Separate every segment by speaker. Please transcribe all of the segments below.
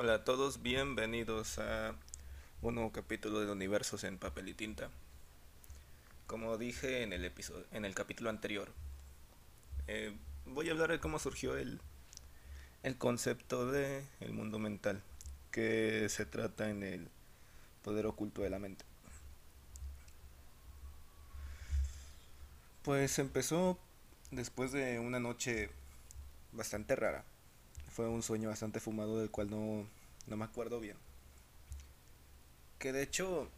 Speaker 1: Hola a todos, bienvenidos a un nuevo capítulo de Universos en Papel y Tinta. Como dije en el episodio, en el capítulo anterior, eh, voy a hablar de cómo surgió el, el concepto de el mundo mental, que se trata en el poder oculto de la mente. Pues empezó después de una noche bastante rara. Fue un sueño bastante fumado del cual no, no me acuerdo bien. Que de hecho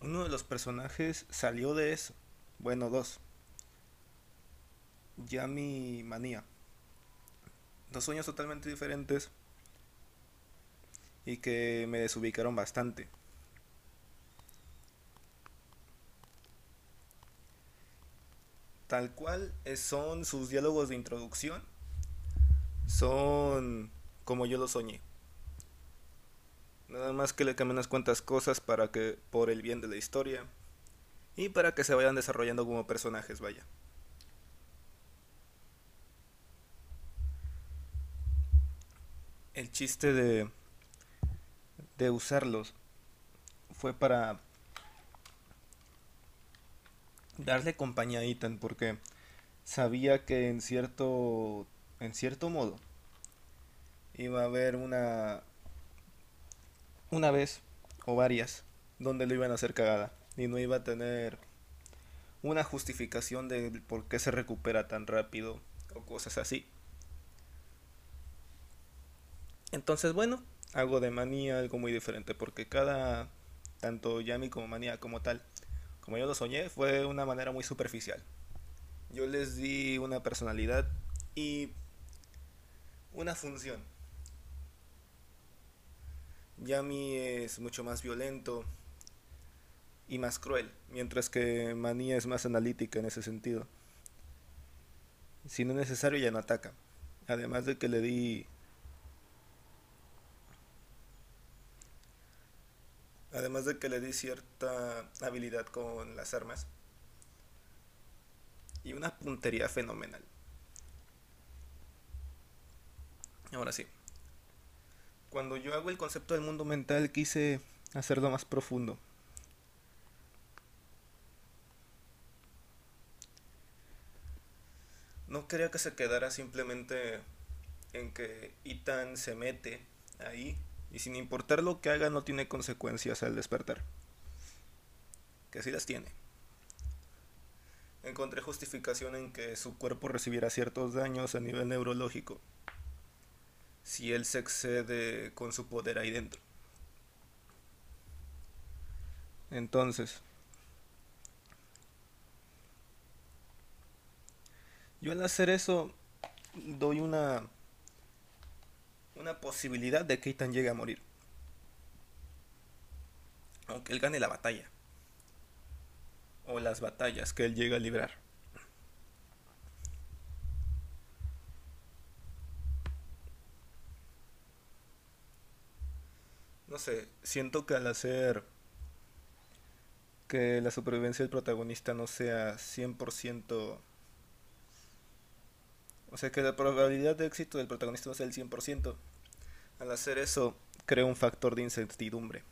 Speaker 1: uno de los personajes salió de eso. Bueno, dos. Ya mi manía. Dos sueños totalmente diferentes y que me desubicaron bastante. Tal cual son sus diálogos de introducción son como yo lo soñé. Nada más que le cambien unas cuantas cosas para que, por el bien de la historia, y para que se vayan desarrollando como personajes, vaya. El chiste de, de usarlos fue para darle compañía a Ethan porque sabía que en cierto en cierto modo, iba a haber una una vez o varias donde lo iban a hacer cagada y no iba a tener una justificación de por qué se recupera tan rápido o cosas así. Entonces, bueno, hago de manía algo muy diferente porque cada tanto Yami como manía como tal, como yo lo soñé, fue una manera muy superficial. Yo les di una personalidad y una función. Yami es mucho más violento y más cruel, mientras que Manía es más analítica en ese sentido. Si no es necesario, ya no ataca. Además de que le di. Además de que le di cierta habilidad con las armas. Y una puntería fenomenal. Ahora sí. Cuando yo hago el concepto del mundo mental quise hacerlo más profundo. No quería que se quedara simplemente en que Ethan se mete ahí y sin importar lo que haga no tiene consecuencias al despertar. Que sí las tiene. Encontré justificación en que su cuerpo recibiera ciertos daños a nivel neurológico si él se excede con su poder ahí dentro. Entonces, yo al hacer eso doy una una posibilidad de que Ethan llegue a morir. Aunque él gane la batalla. O las batallas que él llega a librar. Siento que al hacer que la supervivencia del protagonista no sea 100%, o sea, que la probabilidad de éxito del protagonista no sea el 100%, al hacer eso crea un factor de incertidumbre.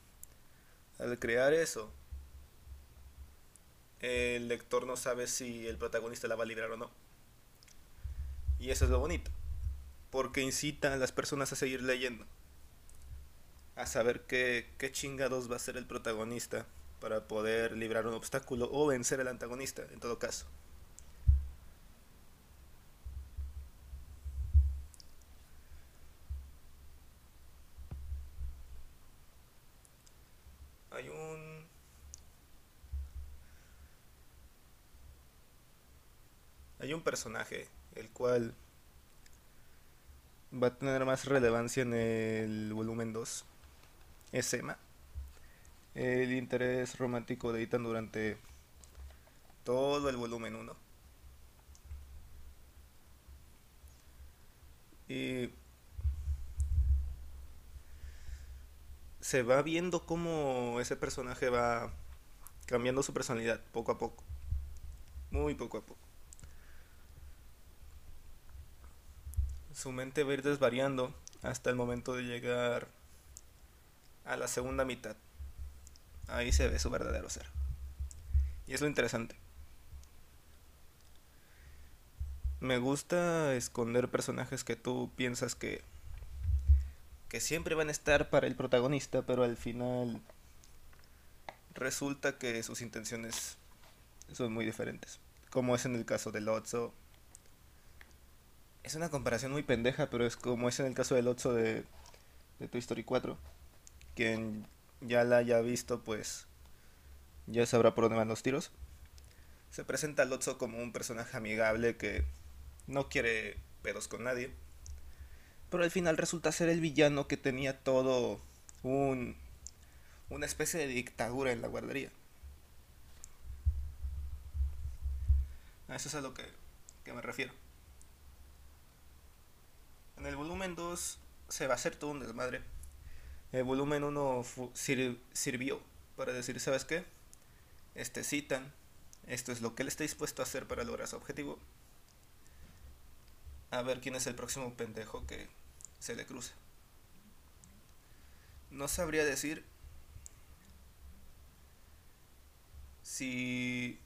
Speaker 1: Al crear eso, el lector no sabe si el protagonista la va a librar o no. Y eso es lo bonito, porque incita a las personas a seguir leyendo a saber qué, qué chingados va a ser el protagonista para poder librar un obstáculo o vencer al antagonista, en todo caso. Hay un... Hay un personaje, el cual va a tener más relevancia en el volumen 2 es Emma. El interés romántico de Ethan durante todo el volumen 1. Y se va viendo cómo ese personaje va cambiando su personalidad poco a poco. Muy poco a poco. Su mente va a ir desvariando hasta el momento de llegar a la segunda mitad. Ahí se ve su verdadero ser. Y es lo interesante. Me gusta esconder personajes que tú piensas que que siempre van a estar para el protagonista, pero al final resulta que sus intenciones son muy diferentes. Como es en el caso de Lotso. Es una comparación muy pendeja, pero es como es en el caso de Lotso de, de Toy Story 4. Quien ya la haya visto, pues ya sabrá por dónde van los tiros. Se presenta a Lotso como un personaje amigable que no quiere pedos con nadie. Pero al final resulta ser el villano que tenía todo un una especie de dictadura en la guardería. Eso es a lo que, que me refiero. En el volumen 2 se va a hacer todo un desmadre. El volumen 1 sir sirvió para decir, ¿sabes qué? Este citan, esto es lo que él está dispuesto a hacer para lograr su objetivo. A ver quién es el próximo pendejo que se le cruce. No sabría decir si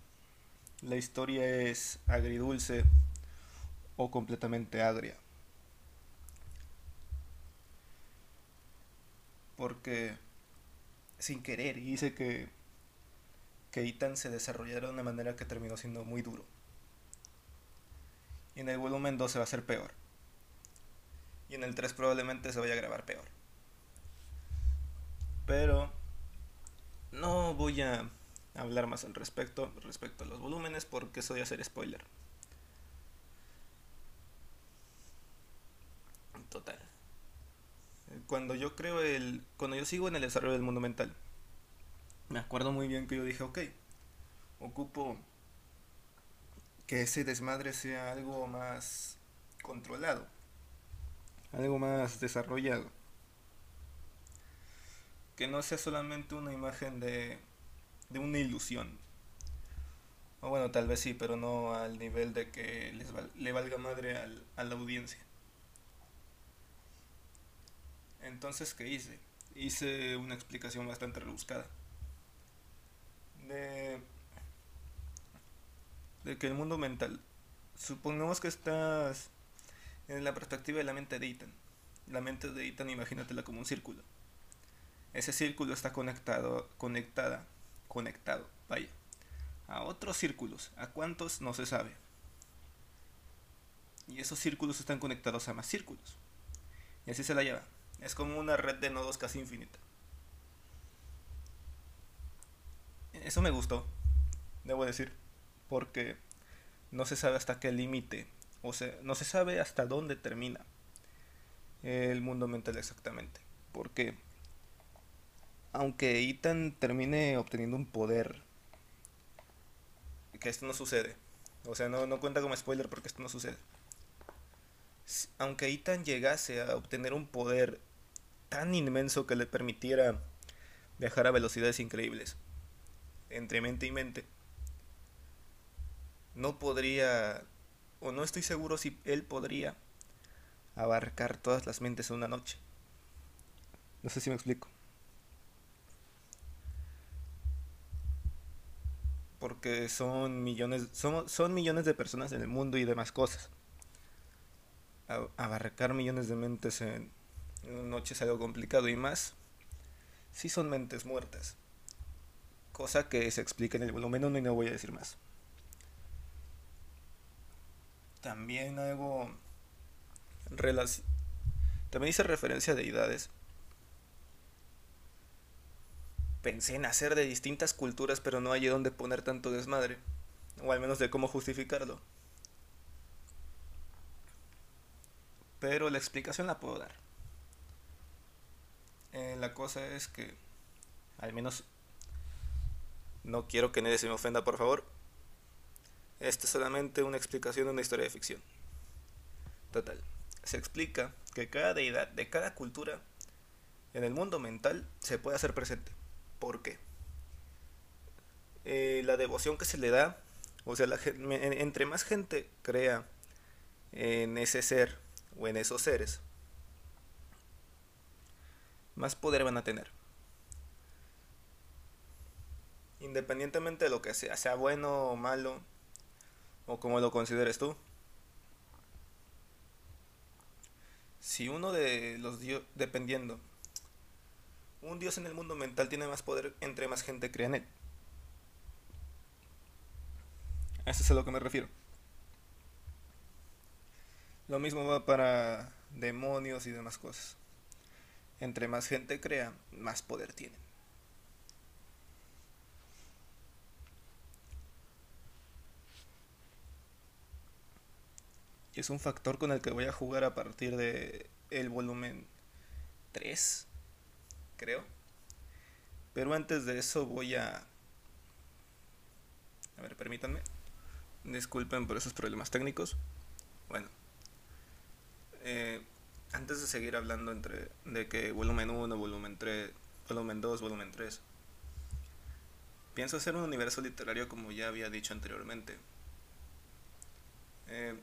Speaker 1: la historia es agridulce o completamente agria. Porque sin querer hice que, que Ethan se desarrollara de una manera que terminó siendo muy duro. Y en el volumen 2 se va a ser peor. Y en el 3 probablemente se vaya a grabar peor. Pero no voy a hablar más al respecto, respecto a los volúmenes, porque eso ya hacer spoiler. Total. Cuando yo creo el. Cuando yo sigo en el desarrollo del mundo mental, me acuerdo muy bien que yo dije, ok, ocupo que ese desmadre sea algo más controlado, algo más desarrollado. Que no sea solamente una imagen de de una ilusión. O bueno, tal vez sí, pero no al nivel de que les le valga madre al, a la audiencia. Entonces, ¿qué hice? Hice una explicación bastante rebuscada. De, de que el mundo mental, supongamos que estás en la perspectiva de la mente de Ethan. La mente de Ethan, imagínatela como un círculo. Ese círculo está conectado, conectada conectado, vaya, a otros círculos. ¿A cuántos? No se sabe. Y esos círculos están conectados a más círculos. Y así se la lleva. Es como una red de nodos casi infinita. Eso me gustó, debo decir, porque no se sabe hasta qué límite, o sea, no se sabe hasta dónde termina el mundo mental exactamente. Porque aunque Ethan termine obteniendo un poder, que esto no sucede. O sea, no, no cuenta como spoiler porque esto no sucede. Aunque Ethan llegase a obtener un poder tan inmenso que le permitiera viajar a velocidades increíbles, entre mente y mente, no podría, o no estoy seguro si él podría abarcar todas las mentes en una noche. No sé si me explico. porque son millones, son, son millones de personas en el mundo y demás cosas. abarcar millones de mentes en, noche es algo complicado y más si son mentes muertas. Cosa que se explica en el volumen 1 y no voy a decir más. También algo... También hice referencia a deidades Pensé en hacer de distintas culturas, pero no hay dónde poner tanto desmadre. O al menos de cómo justificarlo. Pero la explicación la puedo dar. La cosa es que, al menos, no quiero que nadie se me ofenda, por favor. Esta es solamente una explicación de una historia de ficción. Total. Se explica que cada deidad de cada cultura en el mundo mental se puede hacer presente. ¿Por qué? Eh, la devoción que se le da, o sea, entre más gente crea en ese ser o en esos seres, más poder van a tener. independientemente de lo que sea, sea bueno o malo, o como lo consideres tú. Si uno de los dios, dependiendo, un dios en el mundo mental tiene más poder entre más gente crea en él. Eso es a lo que me refiero. Lo mismo va para demonios y demás cosas. Entre más gente crea, más poder tienen. Y es un factor con el que voy a jugar a partir de el volumen 3, creo. Pero antes de eso voy a... A ver, permítanme. Disculpen por esos problemas técnicos. Bueno. Eh, antes de seguir hablando entre de que volumen 1, volumen 3, volumen 2, volumen 3, pienso hacer un universo literario como ya había dicho anteriormente. Eh,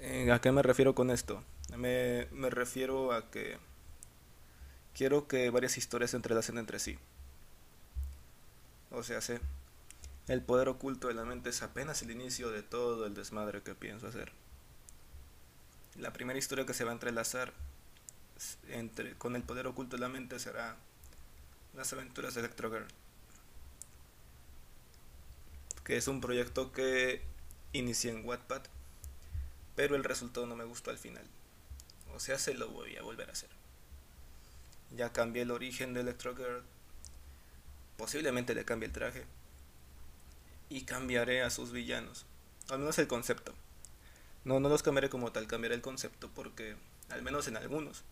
Speaker 1: eh, ¿A qué me refiero con esto? Me, me refiero a que quiero que varias historias se entrelacen entre sí. O sea, sé, el poder oculto de la mente es apenas el inicio de todo el desmadre que pienso hacer. La primera historia que se va a entrelazar entre, con el poder oculto de la mente será Las aventuras de Electro Girl. Que es un proyecto que inicié en Wattpad, pero el resultado no me gustó al final. O sea, se lo voy a volver a hacer. Ya cambié el origen de Electro Girl. Posiblemente le cambie el traje. Y cambiaré a sus villanos. Al menos el concepto. No, no los cambiaré como tal, cambiaré el concepto porque, al menos en algunos,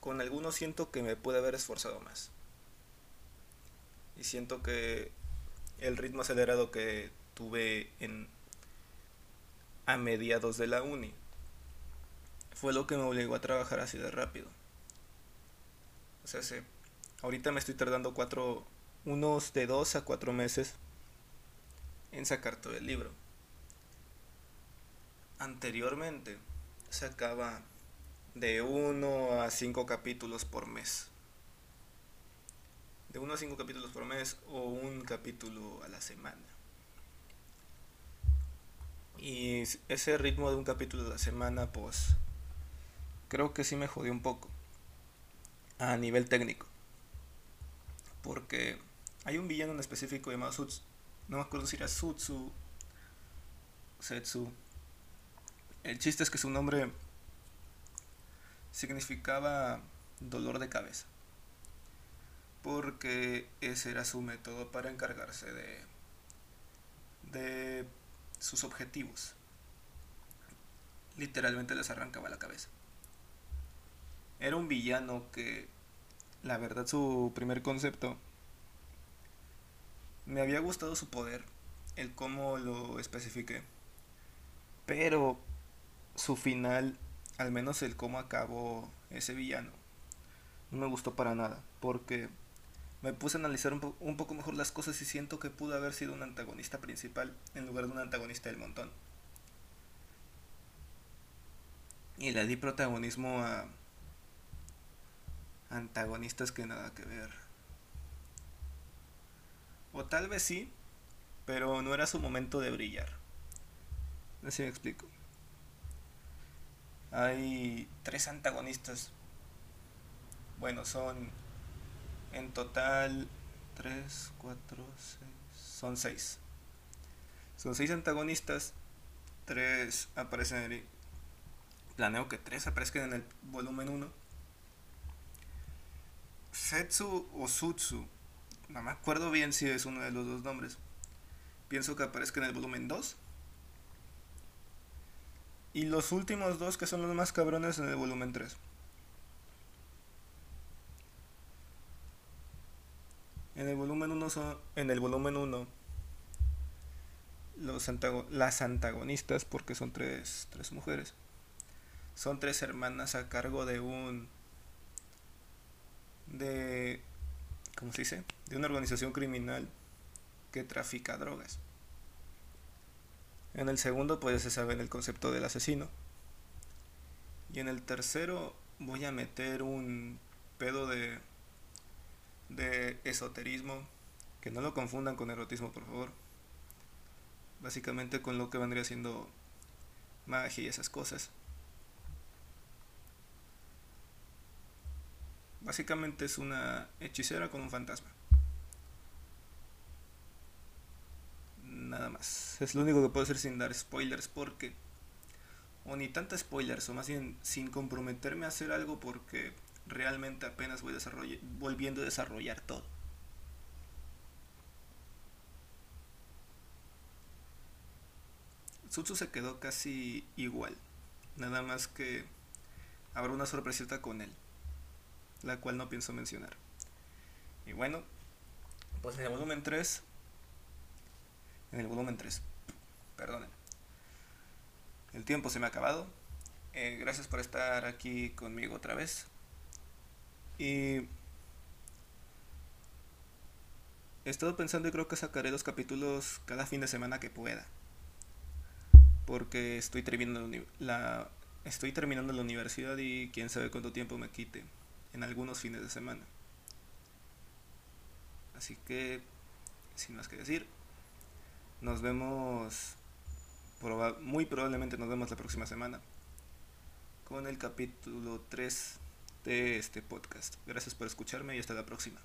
Speaker 1: con algunos siento que me puede haber esforzado más. Y siento que el ritmo acelerado que tuve en a mediados de la uni fue lo que me obligó a trabajar así de rápido. O sea, se, ahorita me estoy tardando cuatro, unos de dos a cuatro meses en sacar todo el libro anteriormente sacaba de 1 a 5 capítulos por mes. De 1 a 5 capítulos por mes o un capítulo a la semana. Y ese ritmo de un capítulo a la semana, pues creo que sí me jodió un poco. A nivel técnico. Porque hay un villano en específico llamado Sutsu. No me acuerdo si era Sutsu. Setsu el chiste es que su nombre significaba dolor de cabeza. Porque ese era su método para encargarse de, de sus objetivos. Literalmente les arrancaba la cabeza. Era un villano que, la verdad, su primer concepto, me había gustado su poder, el cómo lo especifiqué. Pero su final, al menos el cómo acabó ese villano, no me gustó para nada, porque me puse a analizar un, un, poco mejor las cosas y siento que pudo haber sido un antagonista principal en lugar de un antagonista del montón. Y le di protagonismo a antagonistas que nada que ver. O tal vez sí, pero no era su momento de brillar. Así me explico. Hay tres antagonistas. Bueno, son en total 3, 4, 6. Son 6. Son 6 antagonistas. 3 aparecen en el... Planeo que 3 aparezcan en el volumen 1. Setsu o Sutsu. No me acuerdo bien si es uno de los dos nombres. Pienso que aparezca en el volumen 2. Y los últimos dos que son los más cabrones en el volumen 3. En el volumen 1 son, en el volumen 1 los las antagonistas porque son tres, tres mujeres. Son tres hermanas a cargo de un de ¿cómo se dice? de una organización criminal que trafica drogas. En el segundo pues se sabe el concepto del asesino. Y en el tercero voy a meter un pedo de de esoterismo, que no lo confundan con erotismo, por favor. Básicamente con lo que vendría siendo magia y esas cosas. Básicamente es una hechicera con un fantasma. Nada más. Es lo único que puedo hacer sin dar spoilers porque... O ni tanta spoilers, o más bien sin comprometerme a hacer algo porque realmente apenas voy volviendo a desarrollar todo. Sutsu se quedó casi igual. Nada más que habrá una sorpresita con él la cual no pienso mencionar. Y bueno, pues en el volumen 3, en el volumen 3, perdonen, el tiempo se me ha acabado. Eh, gracias por estar aquí conmigo otra vez. Y he estado pensando y creo que sacaré dos capítulos cada fin de semana que pueda. Porque estoy terminando la, estoy terminando la universidad y quién sabe cuánto tiempo me quite en algunos fines de semana. Así que, sin más que decir, nos vemos, muy probablemente nos vemos la próxima semana con el capítulo 3 de este podcast. Gracias por escucharme y hasta la próxima.